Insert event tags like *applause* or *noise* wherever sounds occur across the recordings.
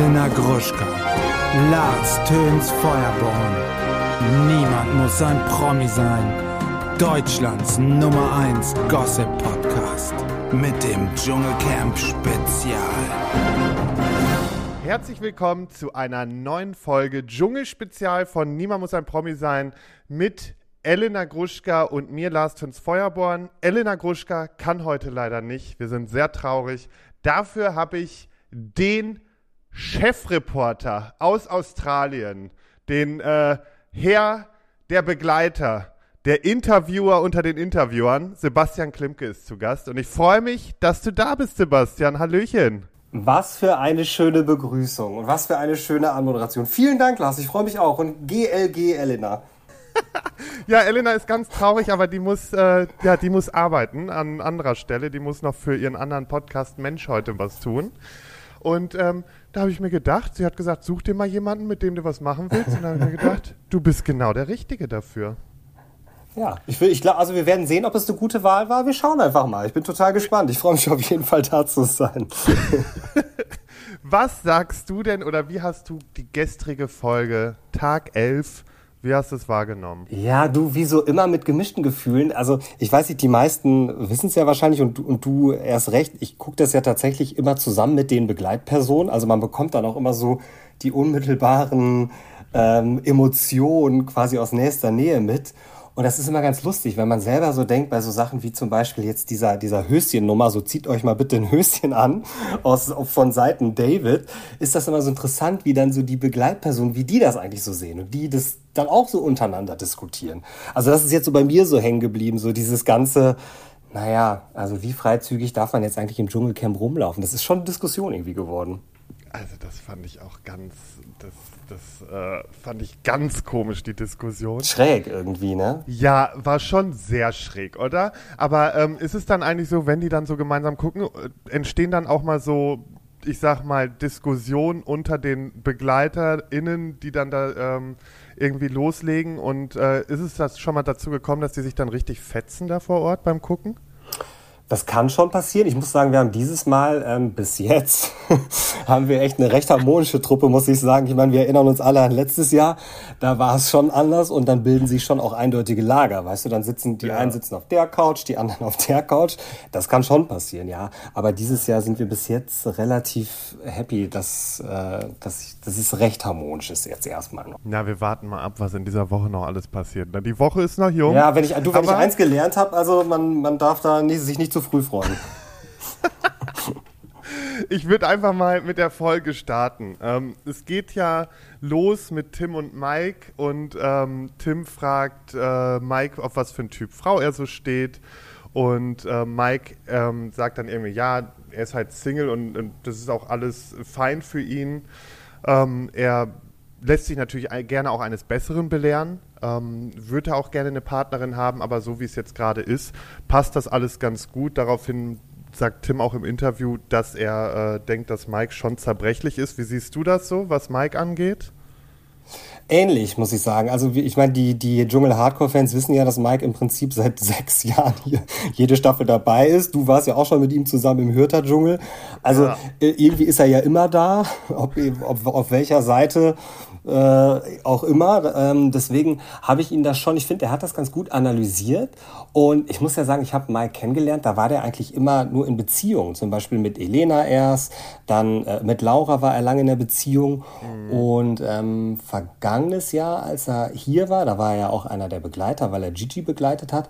Elena Gruschka, Lars Töns Feuerborn. Niemand muss ein Promi sein. Deutschlands Nummer 1 Gossip Podcast mit dem Dschungelcamp Spezial. Herzlich willkommen zu einer neuen Folge Dschungelspezial von Niemand muss ein Promi sein mit Elena Gruschka und mir, Lars Töns Feuerborn. Elena Gruschka kann heute leider nicht. Wir sind sehr traurig. Dafür habe ich den Chefreporter aus Australien, den äh, Herr der Begleiter, der Interviewer unter den Interviewern, Sebastian Klimke ist zu Gast. Und ich freue mich, dass du da bist, Sebastian. Hallöchen. Was für eine schöne Begrüßung und was für eine schöne Anmoderation. Vielen Dank, Lars. Ich freue mich auch. Und GLG Elena. *laughs* ja, Elena ist ganz traurig, aber die muss, äh, ja, die muss arbeiten an anderer Stelle. Die muss noch für ihren anderen Podcast Mensch heute was tun. Und ähm, da habe ich mir gedacht, sie hat gesagt, such dir mal jemanden, mit dem du was machen willst. Und da habe ich mir gedacht, du bist genau der Richtige dafür. Ja, ich, will, ich glaube, also wir werden sehen, ob es eine gute Wahl war. Wir schauen einfach mal. Ich bin total gespannt. Ich freue mich auf jeden Fall da zu sein. *laughs* Was sagst du denn oder wie hast du die gestrige Folge Tag 11 wie hast du es wahrgenommen? Ja, du, wie so immer mit gemischten Gefühlen. Also ich weiß nicht, die meisten wissen es ja wahrscheinlich und, und du erst recht. Ich gucke das ja tatsächlich immer zusammen mit den Begleitpersonen. Also man bekommt dann auch immer so die unmittelbaren ähm, Emotionen quasi aus nächster Nähe mit. Und das ist immer ganz lustig, wenn man selber so denkt bei so Sachen wie zum Beispiel jetzt dieser, dieser Höschennummer, so zieht euch mal bitte ein Höschen an, aus, von Seiten David, ist das immer so interessant, wie dann so die Begleitpersonen, wie die das eigentlich so sehen und die das dann auch so untereinander diskutieren. Also das ist jetzt so bei mir so hängen geblieben, so dieses ganze, naja, also wie freizügig darf man jetzt eigentlich im Dschungelcamp rumlaufen? Das ist schon eine Diskussion irgendwie geworden. Also das fand ich auch ganz, das, das äh, fand ich ganz komisch, die Diskussion. Schräg irgendwie, ne? Ja, war schon sehr schräg, oder? Aber ähm, ist es dann eigentlich so, wenn die dann so gemeinsam gucken, äh, entstehen dann auch mal so, ich sag mal, Diskussionen unter den BegleiterInnen, die dann da ähm, irgendwie loslegen? Und äh, ist es das schon mal dazu gekommen, dass die sich dann richtig fetzen da vor Ort beim Gucken? Das kann schon passieren. Ich muss sagen, wir haben dieses Mal ähm, bis jetzt *laughs* haben wir echt eine recht harmonische Truppe, muss ich sagen. Ich meine, wir erinnern uns alle an letztes Jahr. Da war es schon anders und dann bilden sich schon auch eindeutige Lager. Weißt du, dann sitzen die ja. einen sitzen auf der Couch, die anderen *laughs* auf der Couch. Das kann schon passieren, ja. Aber dieses Jahr sind wir bis jetzt relativ happy, dass, äh, dass, dass es recht harmonisch ist jetzt erstmal noch. Na, wir warten mal ab, was in dieser Woche noch alles passiert. Die Woche ist noch jung. Ja, wenn ich, du, wenn ich eins gelernt habe, also man, man darf da nicht, sich nicht zu früh freuen. *laughs* ich würde einfach mal mit der Folge starten. Ähm, es geht ja los mit Tim und Mike und ähm, Tim fragt äh, Mike, auf was für ein Typ Frau er so steht. Und äh, Mike ähm, sagt dann irgendwie, ja, er ist halt Single und, und das ist auch alles fein für ihn. Ähm, er lässt sich natürlich gerne auch eines Besseren belehren, ähm, würde auch gerne eine Partnerin haben, aber so wie es jetzt gerade ist, passt das alles ganz gut. Daraufhin sagt Tim auch im Interview, dass er äh, denkt, dass Mike schon zerbrechlich ist. Wie siehst du das so, was Mike angeht? Ähnlich, muss ich sagen. Also ich meine, die, die Dschungel-Hardcore-Fans wissen ja, dass Mike im Prinzip seit *laughs* sechs Jahren hier jede Staffel dabei ist. Du warst ja auch schon mit ihm zusammen im Hürter-Dschungel. Also ja. Äh, irgendwie ist er ja immer da, ob, ob auf welcher Seite äh, auch immer. Ähm, deswegen habe ich ihn da schon, ich finde, er hat das ganz gut analysiert. Und ich muss ja sagen, ich habe Mike kennengelernt, da war der eigentlich immer nur in Beziehung. Zum Beispiel mit Elena erst, dann äh, mit Laura war er lange in der Beziehung. Mhm. Und ähm, vergangenes Jahr, als er hier war, da war er ja auch einer der Begleiter, weil er Gigi begleitet hat.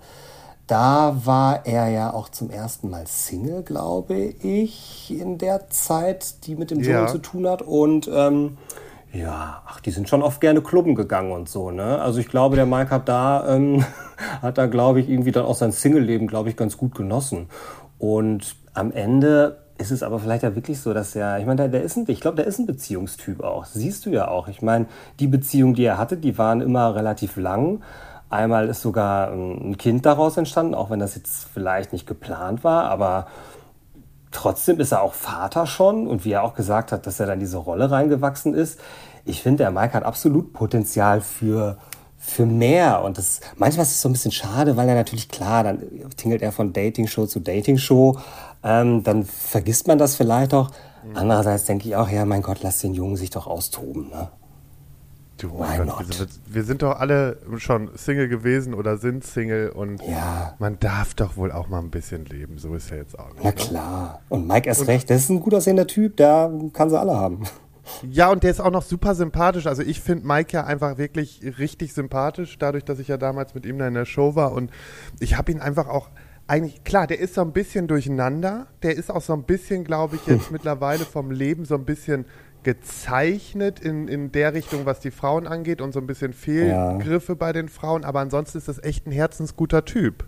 Da war er ja auch zum ersten Mal Single, glaube ich, in der Zeit, die mit dem Dschungel ja. zu tun hat. Und ähm, ja, ach, die sind schon oft gerne klubben gegangen und so, ne? Also ich glaube, der Mike hat da, ähm, *laughs* hat da, glaube ich, irgendwie dann auch sein Single-Leben, glaube ich, ganz gut genossen. Und am Ende ist es aber vielleicht ja wirklich so, dass er, ich meine, der, der ist ein, ich glaube, der ist ein Beziehungstyp auch. Siehst du ja auch. Ich meine, die Beziehungen, die er hatte, die waren immer relativ lang. Einmal ist sogar ein Kind daraus entstanden, auch wenn das jetzt vielleicht nicht geplant war, aber Trotzdem ist er auch Vater schon und wie er auch gesagt hat, dass er dann diese Rolle reingewachsen ist. Ich finde, der Mike hat absolut Potenzial für, für mehr. Und das, manchmal ist es so ein bisschen schade, weil er natürlich klar, dann tingelt er von Dating-Show zu Dating-Show. Ähm, dann vergisst man das vielleicht auch. Andererseits denke ich auch, ja, mein Gott, lass den Jungen sich doch austoben, ne? Du, mein Gott, wir sind, wir sind, doch alle schon Single gewesen oder sind Single und ja. man darf doch wohl auch mal ein bisschen leben. So ist ja jetzt auch. Nicht, Na ne? klar. Und Mike erst und, recht, das ist ein gut aussehender Typ, der kann sie alle haben. Ja, und der ist auch noch super sympathisch. Also ich finde Mike ja einfach wirklich richtig sympathisch, dadurch, dass ich ja damals mit ihm da in der Show war. Und ich habe ihn einfach auch eigentlich, klar, der ist so ein bisschen durcheinander. Der ist auch so ein bisschen, glaube ich, jetzt *laughs* mittlerweile vom Leben so ein bisschen gezeichnet in, in der Richtung, was die Frauen angeht und so ein bisschen Fehlgriffe ja. bei den Frauen, aber ansonsten ist das echt ein herzensguter Typ.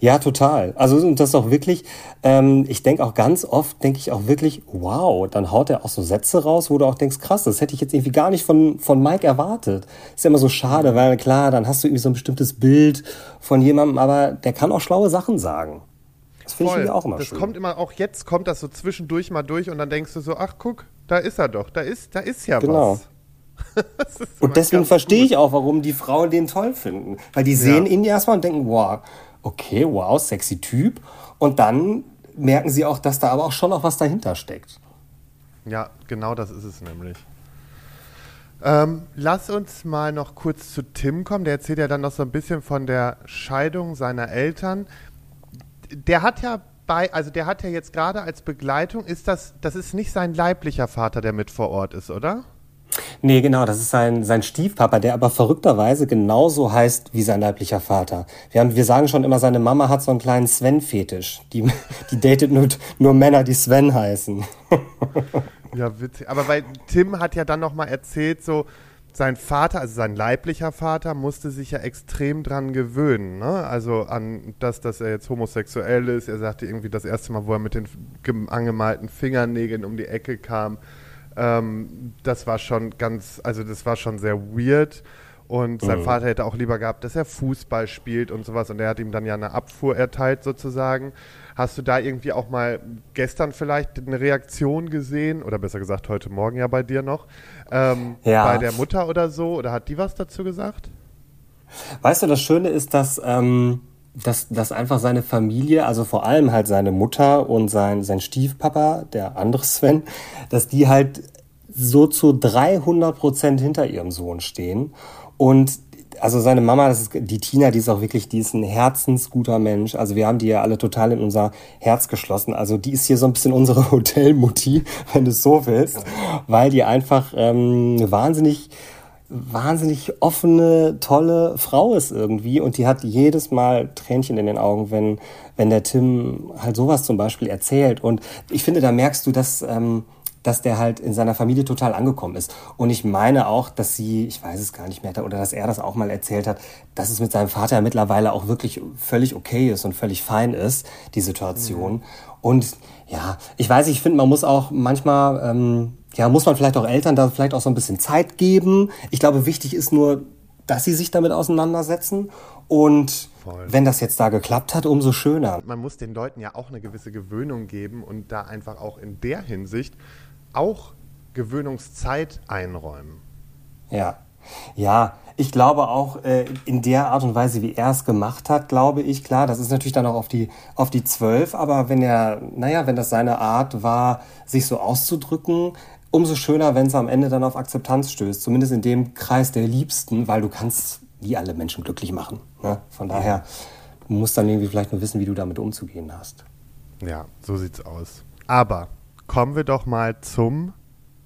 Ja, total. Also und das ist auch wirklich, ähm, ich denke auch ganz oft, denke ich auch wirklich, wow, dann haut er auch so Sätze raus, wo du auch denkst, krass, das hätte ich jetzt irgendwie gar nicht von, von Mike erwartet. Ist ja immer so schade, weil klar, dann hast du irgendwie so ein bestimmtes Bild von jemandem, aber der kann auch schlaue Sachen sagen. Das finde ich auch immer das schön. Das kommt immer, auch jetzt kommt das so zwischendurch mal durch und dann denkst du so, ach guck, da ist er doch, da ist, da ist ja genau. was. *laughs* und deswegen verstehe ich auch, warum die Frauen den toll finden. Weil die sehen ja. ihn erstmal und denken, wow, okay, wow, sexy Typ. Und dann merken sie auch, dass da aber auch schon noch was dahinter steckt. Ja, genau das ist es nämlich. Ähm, lass uns mal noch kurz zu Tim kommen. Der erzählt ja dann noch so ein bisschen von der Scheidung seiner Eltern. Der hat ja bei, also der hat ja jetzt gerade als Begleitung, ist das, das ist nicht sein leiblicher Vater, der mit vor Ort ist, oder? Nee, genau, das ist sein, sein Stiefpapa, der aber verrückterweise genauso heißt wie sein leiblicher Vater. Wir, haben, wir sagen schon immer, seine Mama hat so einen kleinen Sven-Fetisch. Die, *laughs* die datet nur, nur Männer, die Sven heißen. *laughs* ja, witzig. Aber weil Tim hat ja dann nochmal erzählt, so, sein Vater, also sein leiblicher Vater, musste sich ja extrem dran gewöhnen. Ne? Also an das, dass er jetzt homosexuell ist. Er sagte irgendwie das erste Mal, wo er mit den angemalten Fingernägeln um die Ecke kam. Ähm, das war schon ganz, also das war schon sehr weird. Und sein mhm. Vater hätte auch lieber gehabt, dass er Fußball spielt und sowas. Und er hat ihm dann ja eine Abfuhr erteilt sozusagen. Hast du da irgendwie auch mal gestern vielleicht eine Reaktion gesehen? Oder besser gesagt, heute Morgen ja bei dir noch. Ähm, ja. Bei der Mutter oder so? Oder hat die was dazu gesagt? Weißt du, das Schöne ist, dass, ähm, dass, dass einfach seine Familie, also vor allem halt seine Mutter und sein, sein Stiefpapa, der andere Sven, dass die halt so zu 300 Prozent hinter ihrem Sohn stehen und also seine Mama, das ist die Tina, die ist auch wirklich, die ist ein herzensguter Mensch. Also wir haben die ja alle total in unser Herz geschlossen. Also die ist hier so ein bisschen unsere *laughs* Hotelmutti, wenn du es so willst, weil die einfach ähm, wahnsinnig wahnsinnig offene, tolle Frau ist irgendwie und die hat jedes Mal Tränchen in den Augen, wenn, wenn der Tim halt sowas zum Beispiel erzählt. Und ich finde, da merkst du, dass ähm, dass der halt in seiner Familie total angekommen ist. Und ich meine auch, dass sie, ich weiß es gar nicht mehr, oder dass er das auch mal erzählt hat, dass es mit seinem Vater mittlerweile auch wirklich völlig okay ist und völlig fein ist, die Situation. Mhm. Und ja, ich weiß, ich finde, man muss auch manchmal, ähm, ja, muss man vielleicht auch Eltern da vielleicht auch so ein bisschen Zeit geben. Ich glaube, wichtig ist nur, dass sie sich damit auseinandersetzen. Und Voll. wenn das jetzt da geklappt hat, umso schöner. Man muss den Leuten ja auch eine gewisse Gewöhnung geben und da einfach auch in der Hinsicht auch Gewöhnungszeit einräumen. Ja. Ja, ich glaube auch äh, in der Art und Weise, wie er es gemacht hat, glaube ich, klar, das ist natürlich dann auch auf die, auf die zwölf, aber wenn er, naja, wenn das seine Art war, sich so auszudrücken, umso schöner, wenn es am Ende dann auf Akzeptanz stößt, zumindest in dem Kreis der Liebsten, weil du kannst nie alle Menschen glücklich machen. Ne? Von daher, du musst dann irgendwie vielleicht nur wissen, wie du damit umzugehen hast. Ja, so sieht's aus. Aber kommen wir doch mal zum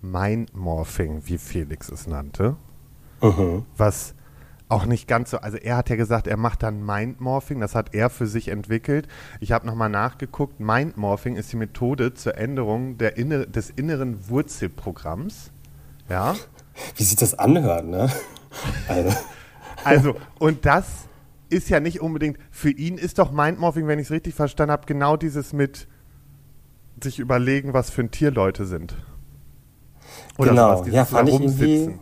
Mindmorphing, wie Felix es nannte. Mhm. Was auch nicht ganz so, also er hat ja gesagt, er macht dann Mindmorphing, das hat er für sich entwickelt. Ich habe nochmal nachgeguckt, Mindmorphing ist die Methode zur Änderung der inner, des inneren Wurzelprogramms. Ja. Wie sich das anhört, ne? Also. also, und das ist ja nicht unbedingt, für ihn ist doch Mindmorphing, wenn ich es richtig verstanden habe, genau dieses mit sich überlegen, was für ein Tier Leute sind. Oder genau, sowas, ja, fand ich irgendwie...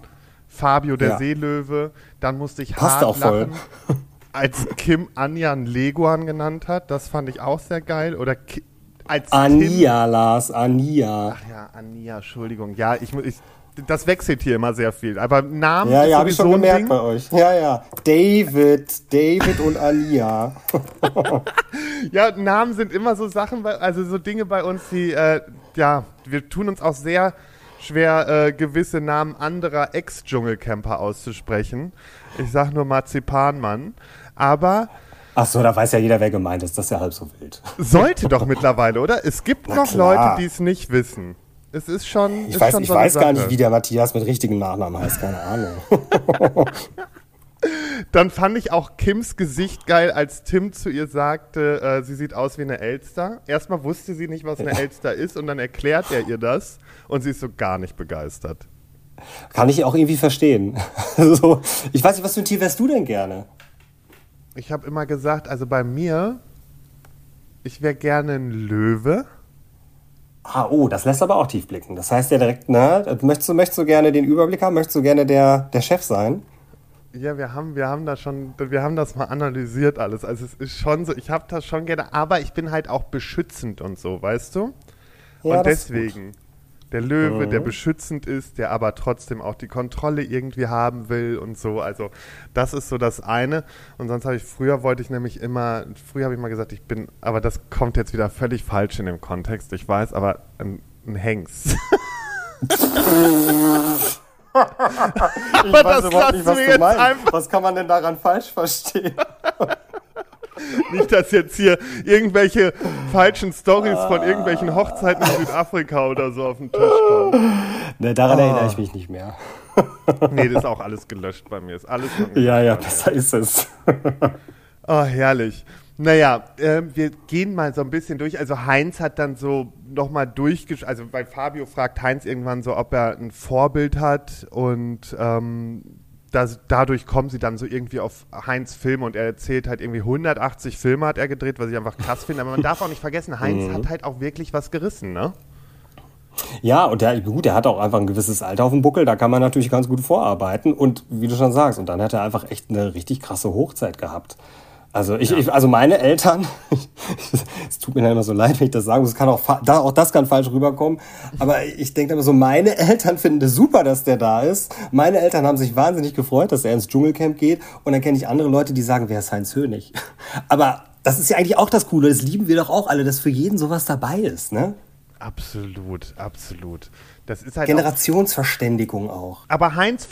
Fabio der ja. Seelöwe, dann musste ich Passt hart auch voll. lachen, als Kim Anjan Leguan genannt hat, das fand ich auch sehr geil. Oder als Ania, Tim, Lars, Ania. Ach ja, Ania, Entschuldigung. Ja, ich, ich das wechselt hier immer sehr viel. Aber Namen ja, ja, habe ich schon gemerkt Ding. bei euch. Ja, ja. David, David und Alia. *laughs* Ja, Namen sind immer so Sachen, bei- also so Dinge bei uns, die, äh, ja, wir tun uns auch sehr schwer, äh, gewisse Namen anderer Ex-Dschungelcamper auszusprechen. Ich sag nur Marzipanmann. Aber Ach so, da weiß ja jeder, wer gemeint ist. Das ist ja halb so wild. sollte doch mittlerweile, oder? Es gibt Na noch klar. Leute, die es nicht wissen. Es ist schon. Ich ist weiß, schon ich so weiß gar nicht, wie der Matthias mit richtigen Nachnamen heißt. Keine Ahnung. *laughs* Dann fand ich auch Kims Gesicht geil, als Tim zu ihr sagte, äh, sie sieht aus wie eine Elster. Erstmal wusste sie nicht, was eine Elster ist und dann erklärt er ihr das und sie ist so gar nicht begeistert. Kann ich auch irgendwie verstehen. *laughs* so, ich weiß nicht, was für ein Tier wärst du denn gerne? Ich habe immer gesagt, also bei mir, ich wäre gerne ein Löwe. Ah, oh, das lässt aber auch tief blicken. Das heißt ja direkt, na, möchtest du, möchtest du gerne den Überblick haben? Möchtest du gerne der, der Chef sein? Ja, wir haben, wir haben das schon, wir haben das mal analysiert alles. Also es ist schon so, ich habe das schon gerne, aber ich bin halt auch beschützend und so, weißt du? Ja, und das ist deswegen, der Löwe, Mhm. der beschützend ist, der aber trotzdem auch die Kontrolle irgendwie haben will und so. Also das ist so das eine. Und sonst habe ich, früher wollte ich nämlich immer, früher habe ich mal gesagt, ich bin, aber das kommt jetzt wieder völlig falsch in dem Kontext, ich weiß, aber ein, ein Hengst. *laughs* Ich weiß überhaupt nicht, was du einfach- Was kann man denn daran falsch verstehen? *laughs* *laughs* Nicht, dass jetzt hier irgendwelche falschen Stories von irgendwelchen Hochzeiten in Südafrika oder so auf den Tisch kommen. Ne, daran erinnere ich mich nicht mehr. *laughs* Nee, das ist auch alles gelöscht bei mir. Ist alles Ja, ja, besser ist es. Oh, *laughs* herrlich. Naja, ähm, wir gehen mal so ein bisschen durch. Also Heinz hat dann so nochmal durchgesch... Also weil Fabio fragt Heinz irgendwann so, ob er ein Vorbild hat und ähm, das, dadurch kommen sie dann so irgendwie auf Heinz Filme und er erzählt halt irgendwie 180 Filme hat er gedreht, was ich einfach krass finde. Aber man darf auch nicht vergessen, Heinz hat halt auch wirklich was gerissen, ne? Ja, und der, gut, der hat auch einfach ein gewisses Alter auf dem Buckel, da kann man natürlich ganz gut vorarbeiten. Und wie du schon sagst, und dann hat er einfach echt eine richtig krasse Hochzeit gehabt. Also ich, ich also meine Eltern, *laughs* es tut mir dann immer so leid, wenn ich das sage, es kann auch, da, auch das kann falsch rüberkommen, aber ich denke immer so, meine Eltern finden es super, dass der da ist. Meine Eltern haben sich wahnsinnig gefreut, dass er ins Dschungelcamp geht und dann kenne ich andere Leute, die sagen, wer ist Heinz Hönig? *laughs* Aber das ist ja eigentlich auch das Coole, das lieben wir doch auch alle, dass für jeden sowas dabei ist, ne? Absolut, absolut. Das ist halt auch Generationsverständigung auch. Aber Heinz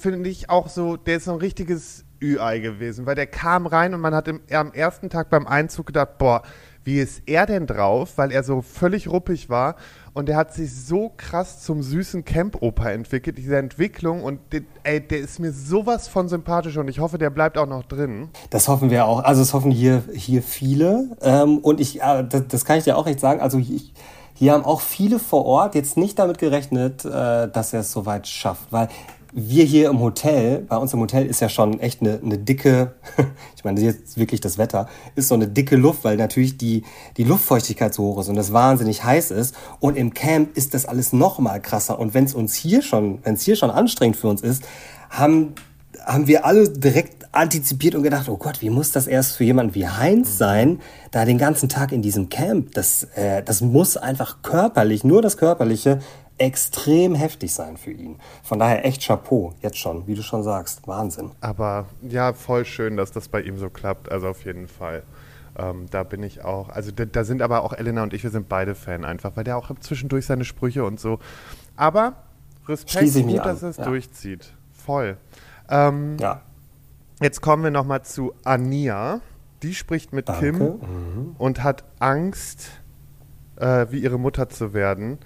finde ich, auch so, der ist so ein richtiges Ü-Ei gewesen, weil der kam rein und man hat im, am ersten Tag beim Einzug gedacht, boah, wie ist er denn drauf, weil er so völlig ruppig war und der hat sich so krass zum süßen Camp-Opa entwickelt, diese Entwicklung und den, ey, der ist mir sowas von sympathisch und ich hoffe, der bleibt auch noch drin. Das hoffen wir auch. Also es hoffen hier, hier viele. Ähm, und ich, äh, das, das kann ich dir auch echt sagen. Also ich, hier haben auch viele vor Ort jetzt nicht damit gerechnet, äh, dass er es so weit schafft. Weil wir hier im Hotel, bei uns im Hotel ist ja schon echt eine, eine dicke, *laughs* ich meine, jetzt wirklich das Wetter, ist so eine dicke Luft, weil natürlich die, die Luftfeuchtigkeit so hoch ist und es wahnsinnig heiß ist. Und im Camp ist das alles noch mal krasser. Und wenn es uns hier schon, wenn es hier schon anstrengend für uns ist, haben haben wir alle direkt antizipiert und gedacht, oh Gott, wie muss das erst für jemanden wie Heinz sein, da den ganzen Tag in diesem Camp, das, äh, das muss einfach körperlich, nur das Körperliche, extrem heftig sein für ihn. Von daher echt Chapeau, jetzt schon, wie du schon sagst, Wahnsinn. Aber ja, voll schön, dass das bei ihm so klappt, also auf jeden Fall. Ähm, da bin ich auch, also da, da sind aber auch Elena und ich, wir sind beide Fan einfach, weil der auch zwischendurch seine Sprüche und so. Aber Respekt, gut, dass er es ja. durchzieht. Voll. Ähm, Ja, Jetzt kommen wir nochmal zu Ania. Die spricht mit Danke. Kim Mhm. und hat Angst, äh, wie ihre Mutter zu werden.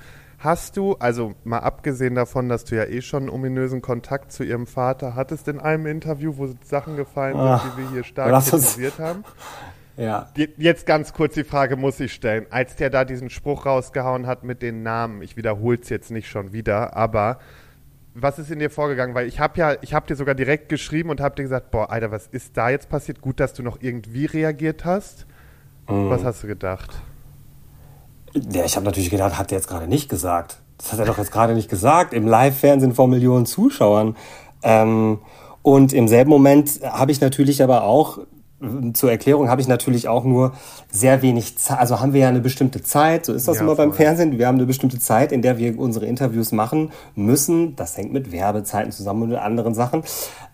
Hast du, also mal abgesehen davon, dass du ja eh schon einen ominösen Kontakt zu ihrem Vater hattest in einem Interview, wo Sachen gefallen sind, Ach, die wir hier stark kritisiert haben? *laughs* ja. Je- Jetzt ganz kurz die Frage muss ich stellen. Als der da diesen Spruch rausgehauen hat mit den Namen, ich wiederhole es jetzt nicht schon wieder, aber was ist in dir vorgegangen? Weil ich habe ja, ich habe dir sogar direkt geschrieben und habe dir gesagt, boah, Alter, was ist da jetzt passiert? Gut, dass du noch irgendwie reagiert hast. Mhm. Was hast du gedacht? Ja, ich habe natürlich gedacht, hat er jetzt gerade nicht gesagt. Das hat er doch jetzt gerade nicht gesagt. Im Live-Fernsehen vor Millionen Zuschauern. Ähm, und im selben Moment habe ich natürlich aber auch zur Erklärung habe ich natürlich auch nur sehr wenig Zeit. Also haben wir ja eine bestimmte Zeit, so ist das ja, immer voll. beim Fernsehen. Wir haben eine bestimmte Zeit, in der wir unsere Interviews machen müssen. Das hängt mit Werbezeiten zusammen und mit anderen Sachen.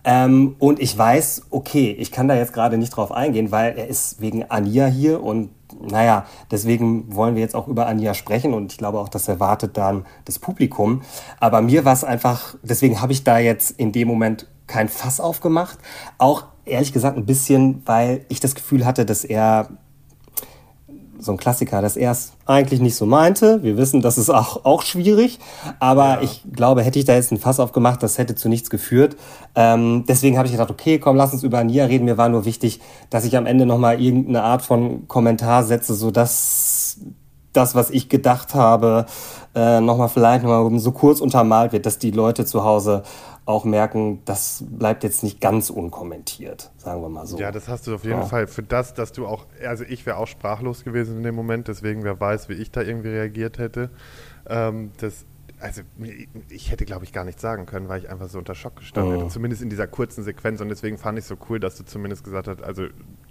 Ähm, und ich weiß, okay, ich kann da jetzt gerade nicht drauf eingehen, weil er ist wegen Ania hier und naja, deswegen wollen wir jetzt auch über Ania sprechen und ich glaube auch, das erwartet dann das Publikum. Aber mir war es einfach, deswegen habe ich da jetzt in dem Moment kein Fass aufgemacht. Auch ehrlich gesagt ein bisschen, weil ich das Gefühl hatte, dass er so ein Klassiker, dass er es eigentlich nicht so meinte. Wir wissen, das ist auch, auch schwierig, aber ja. ich glaube, hätte ich da jetzt ein Fass aufgemacht, das hätte zu nichts geführt. Ähm, deswegen habe ich gedacht, okay, komm, lass uns über Nia reden. Mir war nur wichtig, dass ich am Ende nochmal irgendeine Art von Kommentar setze, sodass das, was ich gedacht habe, äh, nochmal vielleicht nochmal so kurz untermalt wird, dass die Leute zu Hause auch merken, das bleibt jetzt nicht ganz unkommentiert, sagen wir mal so. Ja, das hast du auf jeden ja. Fall für das, dass du auch, also ich wäre auch sprachlos gewesen in dem Moment, deswegen wer weiß, wie ich da irgendwie reagiert hätte. Ähm, das, also ich hätte, glaube ich, gar nichts sagen können, weil ich einfach so unter Schock gestanden mhm. hätte, zumindest in dieser kurzen Sequenz. Und deswegen fand ich es so cool, dass du zumindest gesagt hast, also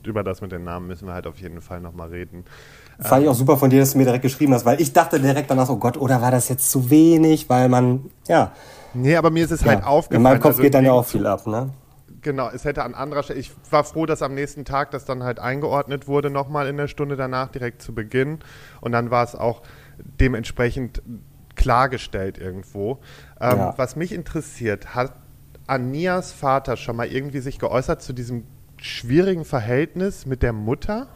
über das mit den Namen müssen wir halt auf jeden Fall nochmal reden. Fand ich auch super von dir, dass du mir direkt geschrieben hast, weil ich dachte direkt danach, oh Gott, oder war das jetzt zu wenig, weil man, ja, Nee, aber mir ist es halt ja. halt aufgefallen. In meinem Kopf also geht dann ja auch viel ab, ne? Genau, es hätte an anderer Stelle, ich war froh, dass am nächsten Tag das dann halt eingeordnet wurde, nochmal in der Stunde danach, direkt zu Beginn. Und dann war es auch dementsprechend klargestellt irgendwo. Ähm, ja. Was mich interessiert, hat Anias Vater schon mal irgendwie sich geäußert zu diesem schwierigen Verhältnis mit der Mutter?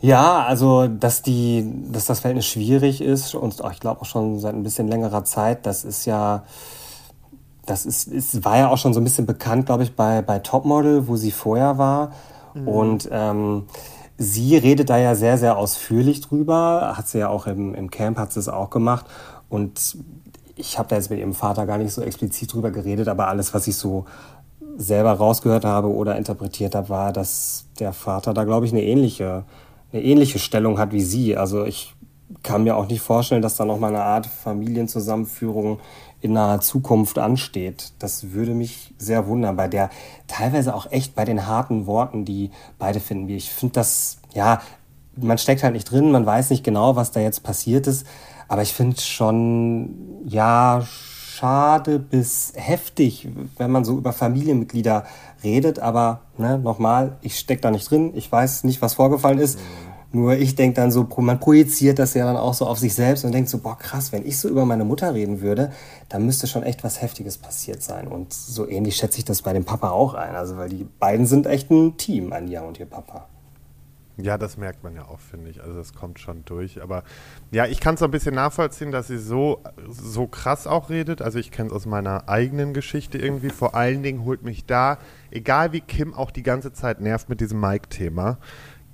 Ja, also dass die, dass das Verhältnis schwierig ist und ich glaube auch schon seit ein bisschen längerer Zeit, das ist ja, das ist, ist war ja auch schon so ein bisschen bekannt, glaube ich, bei, bei Topmodel, wo sie vorher war. Mhm. Und ähm, sie redet da ja sehr, sehr ausführlich drüber. Hat sie ja auch im, im Camp, hat sie es auch gemacht. Und ich habe da jetzt mit ihrem Vater gar nicht so explizit drüber geredet, aber alles, was ich so selber rausgehört habe oder interpretiert habe, war, dass der Vater da, glaube ich, eine ähnliche eine ähnliche Stellung hat wie sie. Also ich kann mir auch nicht vorstellen, dass da noch mal eine Art Familienzusammenführung in naher Zukunft ansteht. Das würde mich sehr wundern, bei der teilweise auch echt bei den harten Worten, die beide finden. Ich finde das, ja, man steckt halt nicht drin, man weiß nicht genau, was da jetzt passiert ist, aber ich finde schon, ja, schade bis heftig, wenn man so über Familienmitglieder redet, aber ne, nochmal, ich stecke da nicht drin, ich weiß nicht, was vorgefallen ist. Nur ich denke dann so, man projiziert das ja dann auch so auf sich selbst und denkt so, boah krass, wenn ich so über meine Mutter reden würde, dann müsste schon echt was Heftiges passiert sein. Und so ähnlich schätze ich das bei dem Papa auch ein. Also weil die beiden sind echt ein Team, Anja und ihr Papa. Ja, das merkt man ja auch, finde ich. Also das kommt schon durch. Aber ja, ich kann es ein bisschen nachvollziehen, dass sie so, so krass auch redet. Also ich kenne es aus meiner eigenen Geschichte irgendwie. Vor allen Dingen holt mich da, egal wie Kim auch die ganze Zeit nervt mit diesem Mike-Thema,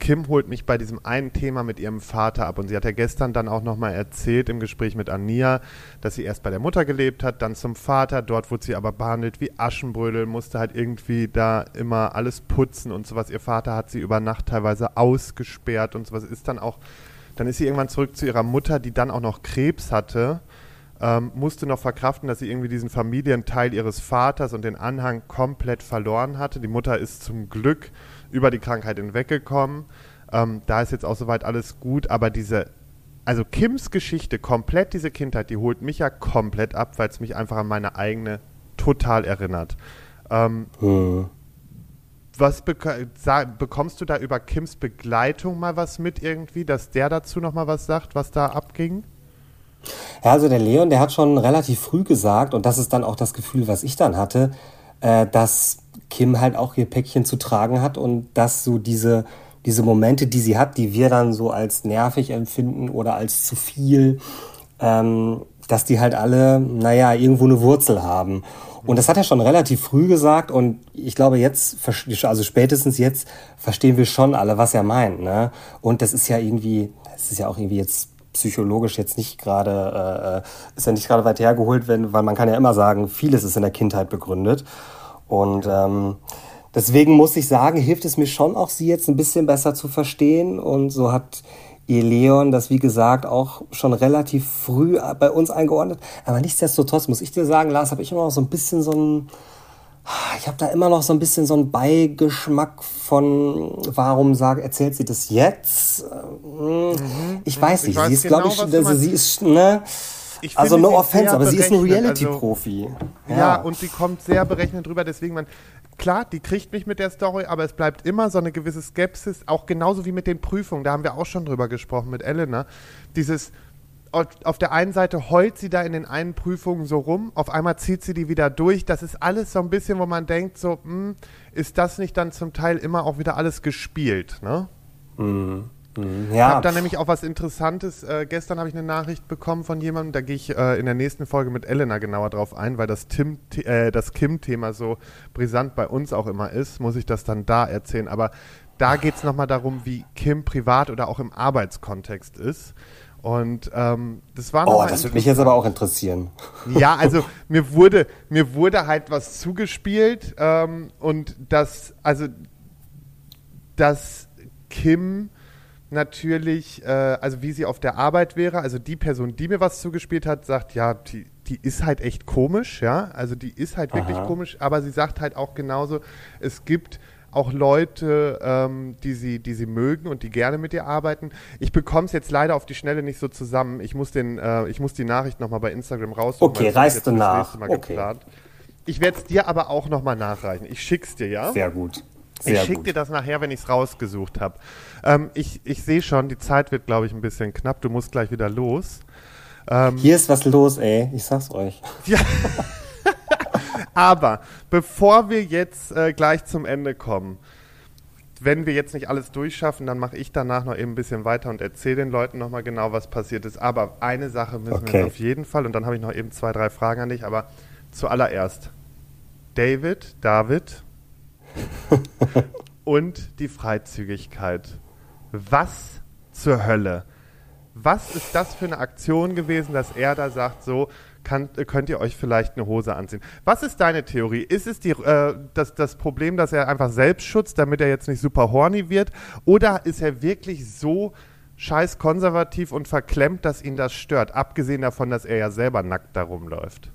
Kim holt mich bei diesem einen Thema mit ihrem Vater ab. Und sie hat ja gestern dann auch nochmal erzählt im Gespräch mit Ania, dass sie erst bei der Mutter gelebt hat, dann zum Vater. Dort wurde sie aber behandelt wie Aschenbrödel, musste halt irgendwie da immer alles putzen und sowas. Ihr Vater hat sie über Nacht teilweise ausgesperrt und sowas. Ist dann auch, dann ist sie irgendwann zurück zu ihrer Mutter, die dann auch noch Krebs hatte. Ähm, musste noch verkraften, dass sie irgendwie diesen Familienteil ihres Vaters und den Anhang komplett verloren hatte. Die Mutter ist zum Glück über die Krankheit hinweggekommen. Ähm, da ist jetzt auch soweit alles gut, aber diese, also Kims Geschichte, komplett diese Kindheit, die holt mich ja komplett ab, weil es mich einfach an meine eigene total erinnert. Ähm, hm. Was bek bekommst du da über Kims Begleitung mal was mit irgendwie, dass der dazu noch mal was sagt, was da abging? Ja, also der Leon, der hat schon relativ früh gesagt, und das ist dann auch das Gefühl, was ich dann hatte, äh, dass Kim halt auch ihr Päckchen zu tragen hat und dass so diese, diese Momente, die sie hat, die wir dann so als nervig empfinden oder als zu viel, ähm, dass die halt alle, naja, irgendwo eine Wurzel haben. Und das hat er schon relativ früh gesagt und ich glaube jetzt, also spätestens jetzt verstehen wir schon alle, was er meint. Ne? Und das ist ja irgendwie, das ist ja auch irgendwie jetzt psychologisch jetzt nicht gerade, äh, ist ja nicht gerade weit hergeholt, wenn, weil man kann ja immer sagen, vieles ist in der Kindheit begründet. Und ähm, deswegen muss ich sagen, hilft es mir schon auch, sie jetzt ein bisschen besser zu verstehen. Und so hat ihr Leon das, wie gesagt, auch schon relativ früh bei uns eingeordnet. Aber nichtsdestotrotz muss ich dir sagen, Lars, habe ich immer noch so ein bisschen so ein, ich habe da immer noch so ein bisschen so einen Beigeschmack von, warum sag, erzählt sie das jetzt? Mhm. Ich weiß nicht, ich weiß sie ist, genau, glaube ich, also sie ist, ne? Ich also no offense, aber sie ist ein also Reality-Profi. Also, ja. ja. und sie kommt sehr berechnet drüber, deswegen man, klar, die kriegt mich mit der Story, aber es bleibt immer so eine gewisse Skepsis, auch genauso wie mit den Prüfungen, da haben wir auch schon drüber gesprochen mit Elena, dieses, auf der einen Seite heult sie da in den einen Prüfungen so rum, auf einmal zieht sie die wieder durch. Das ist alles so ein bisschen, wo man denkt, so, mh, hm, ist das nicht dann zum Teil immer auch wieder alles gespielt, ne? Mhm. Mhm, ja. Ich habe da nämlich auch was Interessantes. Äh, gestern habe ich eine Nachricht bekommen von jemandem, da gehe ich äh, in der nächsten Folge mit Elena genauer drauf ein, weil das, Tim, äh, das Kim-Thema so brisant bei uns auch immer ist, muss ich das dann da erzählen. Aber da geht es nochmal darum, wie Kim privat oder auch im Arbeitskontext ist. Und ähm, das war Oh, das würde mich jetzt aber auch interessieren. *laughs* Ja, also mir wurde, mir wurde halt was zugespielt ähm, und das, also dass Kim natürlich, äh, also wie sie auf der Arbeit wäre, also die Person, die mir was zugespielt hat, sagt, ja, die, die ist halt echt komisch, ja, also die ist halt wirklich Aha. komisch, aber sie sagt halt auch genauso, es gibt auch Leute, ähm, die, sie, die sie mögen und die gerne mit ihr arbeiten. Ich bekomme es jetzt leider auf die Schnelle nicht so zusammen. Ich muss, den, äh, ich muss die Nachricht nochmal bei Instagram raussuchen. Okay, reißt du nach. Okay. Geplant. Ich werde es dir aber auch nochmal nachreichen. Ich schick's dir, ja? Sehr gut. Sehr ich schicke dir das nachher, wenn ich es rausgesucht habe. Ähm, ich ich sehe schon, die Zeit wird, glaube ich, ein bisschen knapp. Du musst gleich wieder los. Ähm, Hier ist was los, ey. Ich sag's euch. Ja. *laughs* Aber bevor wir jetzt äh, gleich zum Ende kommen, wenn wir jetzt nicht alles durchschaffen, dann mache ich danach noch eben ein bisschen weiter und erzähle den Leuten nochmal genau, was passiert ist. Aber eine Sache müssen okay. wir jetzt auf jeden Fall, und dann habe ich noch eben zwei, drei Fragen an dich, aber zuallererst, David, David *laughs* und die Freizügigkeit. Was zur Hölle? Was ist das für eine Aktion gewesen, dass er da sagt, so, kann, könnt ihr euch vielleicht eine Hose anziehen. Was ist deine Theorie? Ist es die, äh, das, das Problem, dass er einfach selbst schützt, damit er jetzt nicht super horny wird? Oder ist er wirklich so scheiß konservativ und verklemmt, dass ihn das stört? Abgesehen davon, dass er ja selber nackt da rumläuft.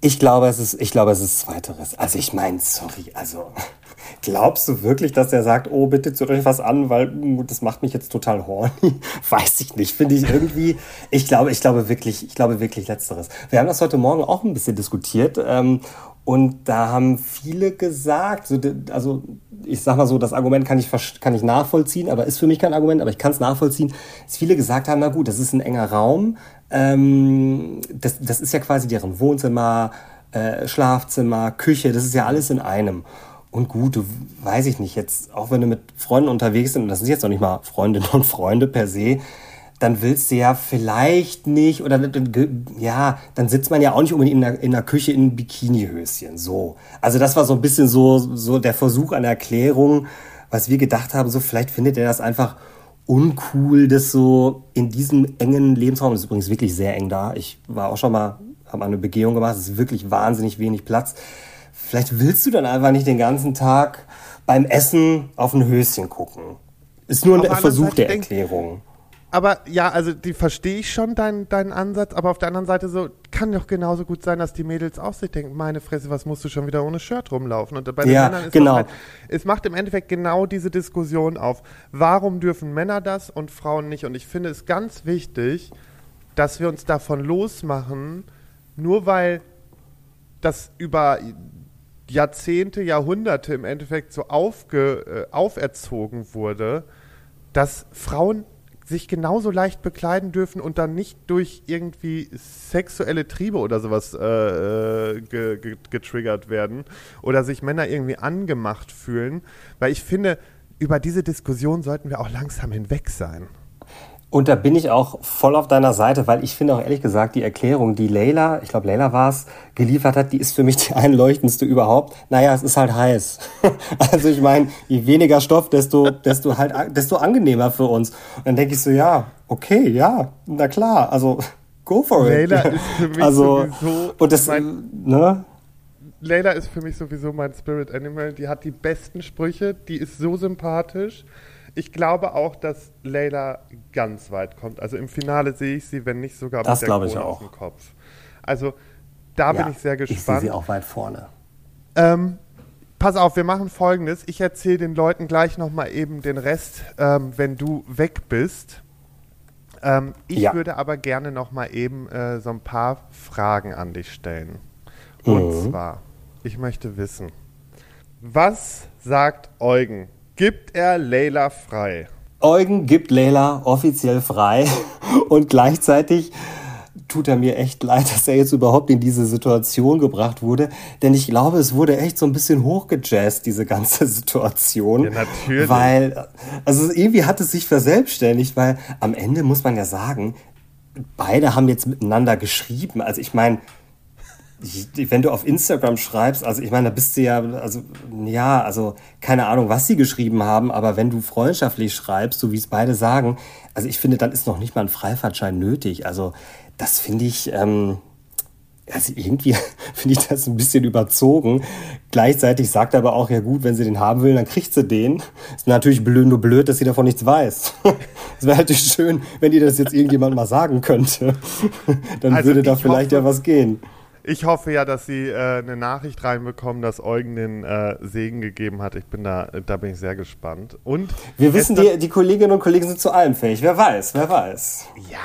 Ich glaube, es ist, ich glaube, es ist Zweiteres. Also ich meine, sorry, also *laughs* glaubst du wirklich, dass er sagt, oh, bitte zieht euch was an, weil uh, das macht mich jetzt total horny? *laughs* Weiß ich nicht. Finde ich irgendwie, ich glaube, ich glaube wirklich, ich glaube wirklich Letzteres. Wir haben das heute Morgen auch ein bisschen diskutiert ähm, und da haben viele gesagt, so, also ich sag mal so, das Argument kann ich, kann ich nachvollziehen, aber ist für mich kein Argument, aber ich kann es nachvollziehen, dass viele gesagt haben, na gut, das ist ein enger Raum, ähm, das, das ist ja quasi deren Wohnzimmer, äh, Schlafzimmer, Küche, das ist ja alles in einem. Und gut, du weiß ich nicht, jetzt, auch wenn du mit Freunden unterwegs bist, und das ist jetzt noch nicht mal Freundinnen und Freunde per se, dann willst du ja vielleicht nicht, oder ja, dann sitzt man ja auch nicht unbedingt in der, in der Küche in Bikinihöschen. So. Also das war so ein bisschen so, so der Versuch an Erklärung, was wir gedacht haben, so vielleicht findet er das einfach uncool, das so in diesem engen Lebensraum, das ist übrigens wirklich sehr eng da. Ich war auch schon mal, habe eine Begehung gemacht, es ist wirklich wahnsinnig wenig Platz. Vielleicht willst du dann einfach nicht den ganzen Tag beim Essen auf ein Höschen gucken. Ist nur ein Versuch der Erklärung. Aber ja, also die verstehe ich schon, deinen dein Ansatz, aber auf der anderen Seite so, kann doch genauso gut sein, dass die Mädels auch sich denken, meine Fresse, was musst du schon wieder ohne Shirt rumlaufen? Und bei den ja, Männern ist genau. Halt, es macht im Endeffekt genau diese Diskussion auf, warum dürfen Männer das und Frauen nicht? Und ich finde es ganz wichtig, dass wir uns davon losmachen, nur weil das über Jahrzehnte, Jahrhunderte im Endeffekt so aufge, äh, auferzogen wurde, dass Frauen sich genauso leicht bekleiden dürfen und dann nicht durch irgendwie sexuelle Triebe oder sowas äh, äh, ge, ge, getriggert werden oder sich Männer irgendwie angemacht fühlen. Weil ich finde, über diese Diskussion sollten wir auch langsam hinweg sein. Und da bin ich auch voll auf deiner Seite, weil ich finde auch ehrlich gesagt, die Erklärung, die Leila, ich glaube Leila war es, geliefert hat, die ist für mich die einleuchtendste überhaupt. Naja, es ist halt heiß. *laughs* also ich meine, je weniger Stoff, desto, desto halt, desto angenehmer für uns. Und dann denke ich so, ja, okay, ja, na klar, also go for it. Leila *laughs* ist für mich also, sowieso und das, mein, ne? Leila ist für mich sowieso mein Spirit Animal. Die hat die besten Sprüche, die ist so sympathisch ich glaube auch, dass Leila ganz weit kommt. Also im Finale sehe ich sie, wenn nicht sogar das mit der Krone auf dem Kopf. Also da ja, bin ich sehr gespannt. Ich sehe sie auch weit vorne. Ähm, pass auf, wir machen folgendes. Ich erzähle den Leuten gleich nochmal eben den Rest, ähm, wenn du weg bist. Ähm, ich ja. würde aber gerne nochmal eben äh, so ein paar Fragen an dich stellen. Und mhm. zwar, ich möchte wissen, was sagt Eugen? Gibt er Leila frei? Eugen gibt Leila offiziell frei *laughs* und gleichzeitig tut er mir echt leid, dass er jetzt überhaupt in diese Situation gebracht wurde. Denn ich glaube, es wurde echt so ein bisschen hochgejazzt, diese ganze *laughs* Situation. Ja, natürlich. Weil, also irgendwie hat es sich verselbstständigt, weil am Ende muss man ja sagen, beide haben jetzt miteinander geschrieben. Also ich meine, wenn du auf Instagram schreibst, also ich meine, da bist du ja, also ja, also keine Ahnung, was sie geschrieben haben, aber wenn du freundschaftlich schreibst, so wie es beide sagen, also ich finde, dann ist noch nicht mal ein Freifahrtschein nötig. Also das finde ich, ähm, also irgendwie *laughs* finde ich das ein bisschen überzogen. Gleichzeitig sagt er aber auch, ja gut, wenn sie den haben will, dann kriegt sie den. Ist natürlich blöd, nur blöd, dass sie davon nichts weiß. *laughs* Es wäre natürlich schön, wenn ihr das jetzt irgendjemand mal sagen könnte. *laughs* Dann also würde da vielleicht hoffe, ja was gehen. Ich hoffe ja, dass Sie äh, eine Nachricht reinbekommen, dass Eugen den äh, Segen gegeben hat. Ich bin da, da bin ich sehr gespannt. Und wir wissen, die, die Kolleginnen und Kollegen sind zu allem fähig. Wer weiß, wer weiß. Ja,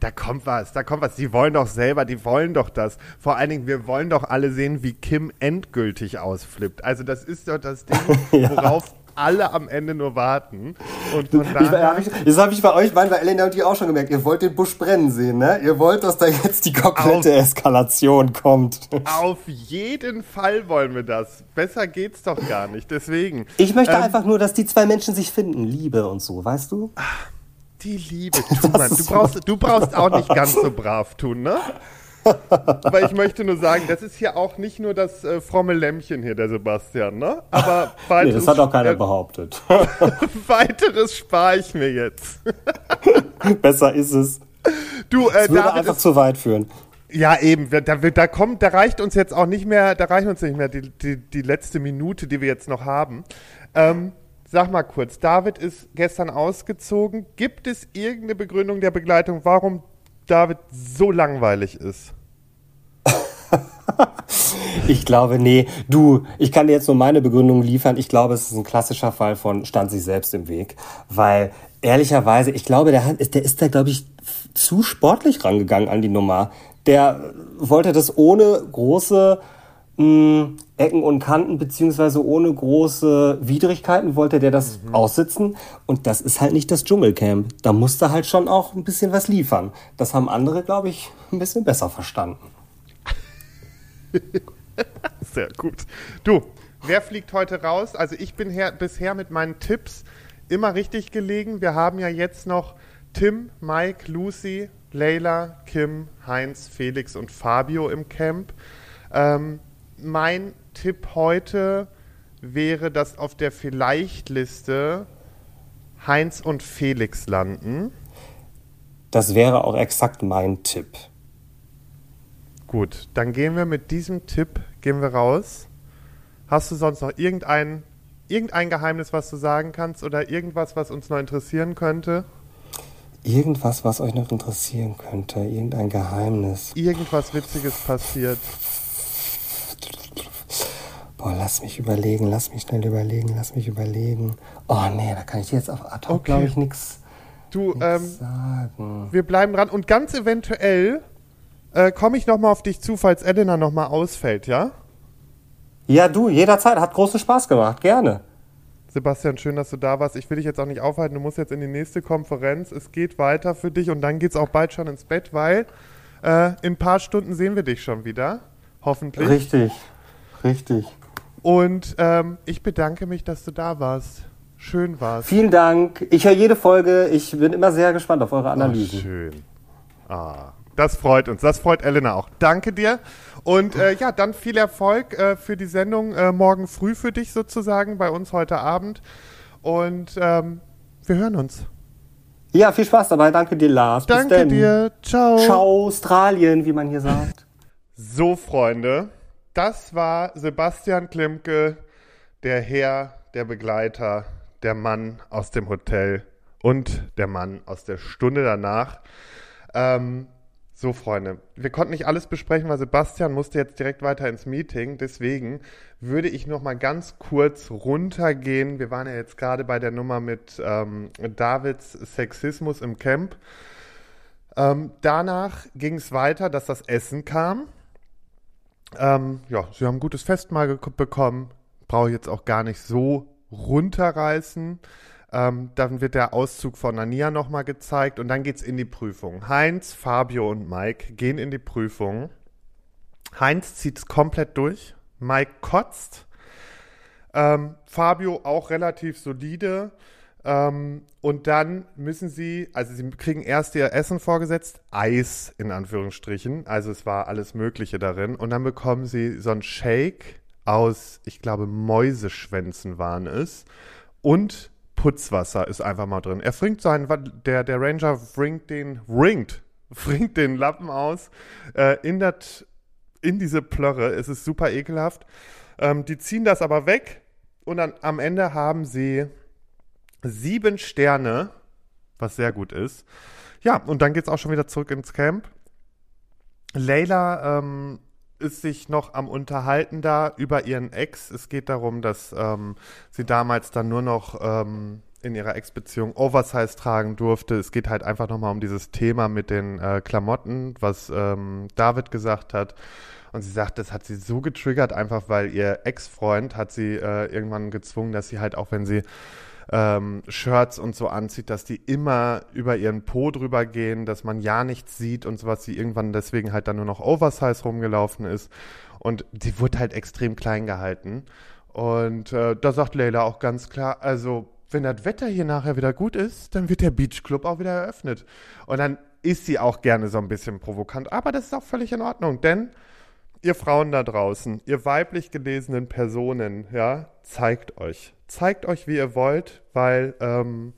da kommt was, da kommt was. Die wollen doch selber, die wollen doch das. Vor allen Dingen, wir wollen doch alle sehen, wie Kim endgültig ausflippt. Also das ist doch das Ding, *laughs* ja. worauf alle am Ende nur warten. Und von daher ich, ich, das habe ich bei euch, bei Elena und die auch schon gemerkt. Ihr wollt den Busch brennen sehen, ne? Ihr wollt, dass da jetzt die komplette auf, Eskalation kommt. Auf jeden Fall wollen wir das. Besser geht's doch gar nicht. Deswegen. Ich möchte ähm, einfach nur, dass die zwei Menschen sich finden. Liebe und so, weißt du? Die Liebe. *laughs* Du, Mann, du, brauchst, du brauchst auch nicht *laughs* ganz so brav tun, ne? Aber ich möchte nur sagen, das ist hier auch nicht nur das äh, fromme Lämmchen hier, der Sebastian, ne? Aber *laughs* weiteres, nee, das hat auch keiner äh, behauptet. *laughs* weiteres spare ich mir jetzt. *laughs* Besser ist es. Du, äh, das würde einfach ist, zu weit führen. Ja, eben. Da, da, kommt, da reicht uns jetzt auch nicht mehr, da reicht uns nicht mehr die, die, die letzte Minute, die wir jetzt noch haben. Ähm, sag mal kurz, David ist gestern ausgezogen. Gibt es irgendeine Begründung der Begleitung, warum David so langweilig ist? *laughs* ich glaube, nee. Du, ich kann dir jetzt nur meine Begründung liefern. Ich glaube, es ist ein klassischer Fall von stand sich selbst im Weg. Weil ehrlicherweise, ich glaube, der, hat, der ist da, glaube ich, zu sportlich rangegangen an die Nummer. Der wollte das ohne große mh, Ecken und Kanten, beziehungsweise ohne große Widrigkeiten wollte der das mhm. aussitzen. Und das ist halt nicht das Dschungelcamp. Da musste halt schon auch ein bisschen was liefern. Das haben andere, glaube ich, ein bisschen besser verstanden. *laughs* Sehr gut. Du, wer fliegt heute raus? Also ich bin her, bisher mit meinen Tipps immer richtig gelegen. Wir haben ja jetzt noch Tim, Mike, Lucy, Leila, Kim, Heinz, Felix und Fabio im Camp. Ähm, mein Tipp heute wäre, dass auf der Vielleicht-Liste Heinz und Felix landen. Das wäre auch exakt mein Tipp. Gut, dann gehen wir mit diesem Tipp gehen wir raus. Hast du sonst noch irgendein, irgendein Geheimnis, was du sagen kannst oder irgendwas, was uns noch interessieren könnte? Irgendwas, was euch noch interessieren könnte, irgendein Geheimnis. Irgendwas Witziges passiert. Boah, lass mich überlegen, lass mich schnell überlegen, lass mich überlegen. Oh nee, da kann ich jetzt auf ad hoc, okay. glaube ich, nichts Du, ähm, sagen. wir bleiben dran und ganz eventuell äh, komme ich nochmal auf dich zu, falls Elena nochmal ausfällt, ja? Ja, du, jederzeit. Hat großen Spaß gemacht. Gerne. Sebastian, schön, dass du da warst. Ich will dich jetzt auch nicht aufhalten. Du musst jetzt in die nächste Konferenz. Es geht weiter für dich und dann geht es auch bald schon ins Bett, weil äh, in ein paar Stunden sehen wir dich schon wieder. Hoffentlich. Richtig, richtig. Und ähm, ich bedanke mich, dass du da warst. Schön warst. Vielen Dank. Ich höre jede Folge. Ich bin immer sehr gespannt auf eure Analysen. Oh, schön. Ah, das freut uns. Das freut Elena auch. Danke dir. Und äh, ja, dann viel Erfolg äh, für die Sendung äh, morgen früh für dich sozusagen, bei uns heute Abend. Und ähm, wir hören uns. Ja, viel Spaß dabei. Danke dir, Lars. Danke dir. Ciao. Ciao, Australien, wie man hier sagt. So, Freunde. Das war Sebastian Klimke, der Herr, der Begleiter, der Mann aus dem Hotel und der Mann aus der Stunde danach. Ähm, So, Freunde, wir konnten nicht alles besprechen, weil Sebastian musste jetzt direkt weiter ins Meeting. Deswegen würde ich noch mal ganz kurz runtergehen. Wir waren ja jetzt gerade bei der Nummer mit ähm, Davids Sexismus im Camp. Ähm, danach ging es weiter, dass das Essen kam. Ähm, ja, sie haben ein gutes Festmahl bekommen. Brauche ich jetzt auch gar nicht so runterreißen. Ähm, dann wird der Auszug von Ania nochmal gezeigt und dann geht's in die Prüfung. Heinz, Fabio und Mike gehen in die Prüfung. Heinz zieht es komplett durch. Mike kotzt. Ähm, Fabio auch relativ solide. Ähm, und dann müssen sie, also sie kriegen erst ihr Essen vorgesetzt, Eis in Anführungsstrichen. Also es war alles Mögliche darin. Und dann bekommen sie so ein Shake aus, ich glaube, Mäuseschwänzen waren es. Und Putzwasser ist einfach mal drin. Er fringt seinen, der, der Ranger fringt den, ringt, *laughs* fringt den Lappen aus äh, in, dat, in diese Plörre. Es ist super ekelhaft. Ähm, die ziehen das aber weg und dann am Ende haben sie sieben Sterne, was sehr gut ist. Ja, und dann geht es auch schon wieder zurück ins Camp. Layla ähm, ist sich noch am Unterhalten da über ihren Ex. Es geht darum, dass ähm, sie damals dann nur noch ähm, in ihrer Ex-Beziehung Oversize tragen durfte. Es geht halt einfach nochmal um dieses Thema mit den äh, Klamotten, was ähm, David gesagt hat. Und sie sagt, das hat sie so getriggert, einfach weil ihr Ex-Freund hat sie äh, irgendwann gezwungen, dass sie halt auch, wenn sie ähm, Shirts und so anzieht, dass die immer über ihren Po drüber gehen, dass man ja nichts sieht und sowas, sie irgendwann deswegen halt dann nur noch Oversize rumgelaufen ist. Und sie wurde halt extrem klein gehalten. Und äh, da sagt Leila auch ganz klar, also wenn das Wetter hier nachher wieder gut ist, dann wird der Beachclub auch wieder eröffnet. Und dann ist sie auch gerne so ein bisschen provokant, aber das ist auch völlig in Ordnung, denn ihr Frauen da draußen, ihr weiblich gelesenen Personen, ja, zeigt euch. Zeigt euch, wie ihr wollt, weil ähm,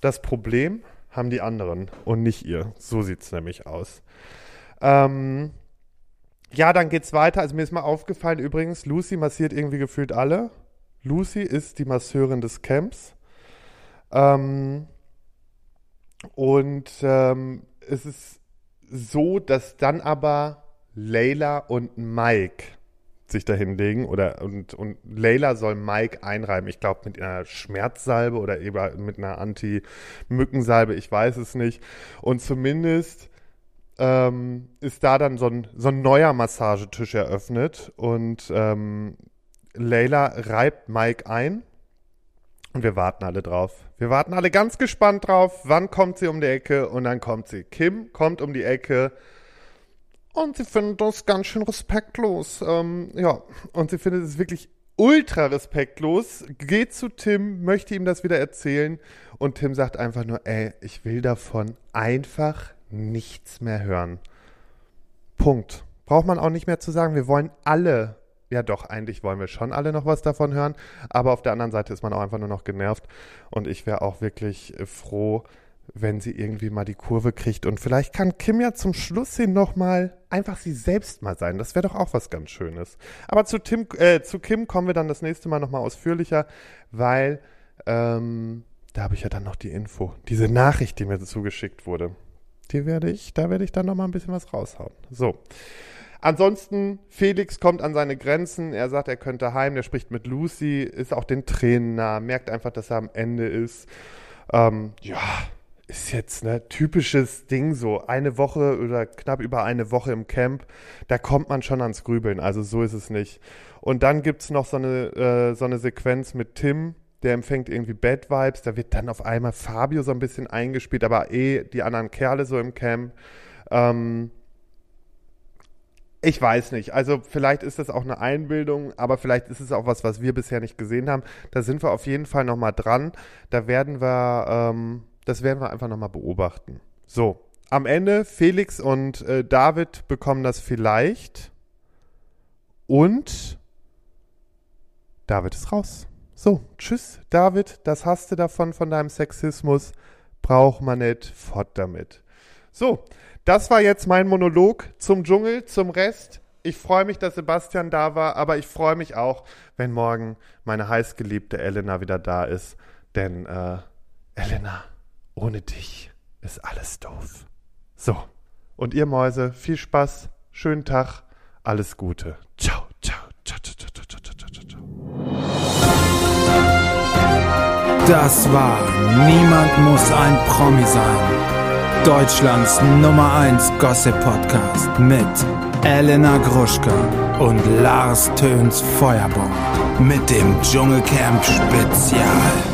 das Problem haben die anderen und nicht ihr. So sieht es nämlich aus. Ähm, ja, dann geht's weiter. Also mir ist mal aufgefallen übrigens, Lucy massiert irgendwie gefühlt alle. Lucy ist die Masseurin des Camps. Ähm, und ähm, es ist so, dass dann aber Layla und Mike sich da hinlegen oder und, und Layla soll Mike einreiben. Ich glaube mit einer Schmerzsalbe oder eben mit einer Anti-Mückensalbe, ich weiß es nicht. Und zumindest ähm, ist da dann so ein, so ein neuer Massagetisch eröffnet und ähm, Layla reibt Mike ein und wir warten alle drauf. Wir warten alle ganz gespannt drauf, wann kommt sie um die Ecke und dann kommt sie. Kim kommt um die Ecke und sie findet das ganz schön respektlos. Ähm, ja, und sie findet es wirklich ultra respektlos, geht zu Tim, möchte ihm das wieder erzählen und Tim sagt einfach nur, ey, ich will davon einfach nichts mehr hören. Punkt. Braucht man auch nicht mehr zu sagen. Wir wollen alle, ja doch, eigentlich wollen wir schon alle noch was davon hören, aber auf der anderen Seite ist man auch einfach nur noch genervt und ich wäre auch wirklich froh, wenn sie irgendwie mal die Kurve kriegt. Und vielleicht kann Kim ja zum Schluss hin nochmal einfach sie selbst mal sein. Das wäre doch auch was ganz Schönes. Aber zu, Tim, äh, zu Kim kommen wir dann das nächste Mal nochmal ausführlicher, weil ähm, da habe ich ja dann noch die Info. Diese Nachricht, die mir zugeschickt wurde. Die werde ich, da werde ich dann nochmal ein bisschen was raushauen. So. Ansonsten, Felix kommt an seine Grenzen. Er sagt, er könnte heim. Er spricht mit Lucy, ist auch den Tränen nah, merkt einfach, dass er am Ende ist. Ähm, ja, ist jetzt ein typisches Ding so. Eine Woche oder knapp über eine Woche im Camp, da kommt man schon ans Grübeln. Also so ist es nicht. Und dann gibt es noch so eine, äh, so eine Sequenz mit Tim, der empfängt irgendwie Bad Vibes. Da wird dann auf einmal Fabio so ein bisschen eingespielt, aber eh die anderen Kerle so im Camp. Ähm, ich weiß nicht. Also vielleicht ist das auch eine Einbildung, aber vielleicht ist es auch was, was wir bisher nicht gesehen haben. Da sind wir auf jeden Fall nochmal dran. Da werden wir ähm, das werden wir einfach nochmal beobachten. So, am Ende Felix und äh, David bekommen das vielleicht und David ist raus. So, tschüss, David, das hast du davon von deinem Sexismus. Braucht man nicht, fort damit. So, das war jetzt mein Monolog zum Dschungel, zum Rest. Ich freue mich, dass Sebastian da war, aber ich freue mich auch, wenn morgen meine heißgeliebte Elena wieder da ist. Denn, äh, Elena, ohne dich ist alles doof. So, Und ihr Mäuse, viel Spaß, schönen Tag, alles Gute. Ciao, ciao, ciao, ciao, ciao, ciao, ciao, ciao, ciao. Das war Niemand muss ein Promi sein. Deutschlands Nummer 1 Gossip Podcast mit Elena Gruschka und Lars Töns Feuerbomb mit dem Dschungelcamp Spezial.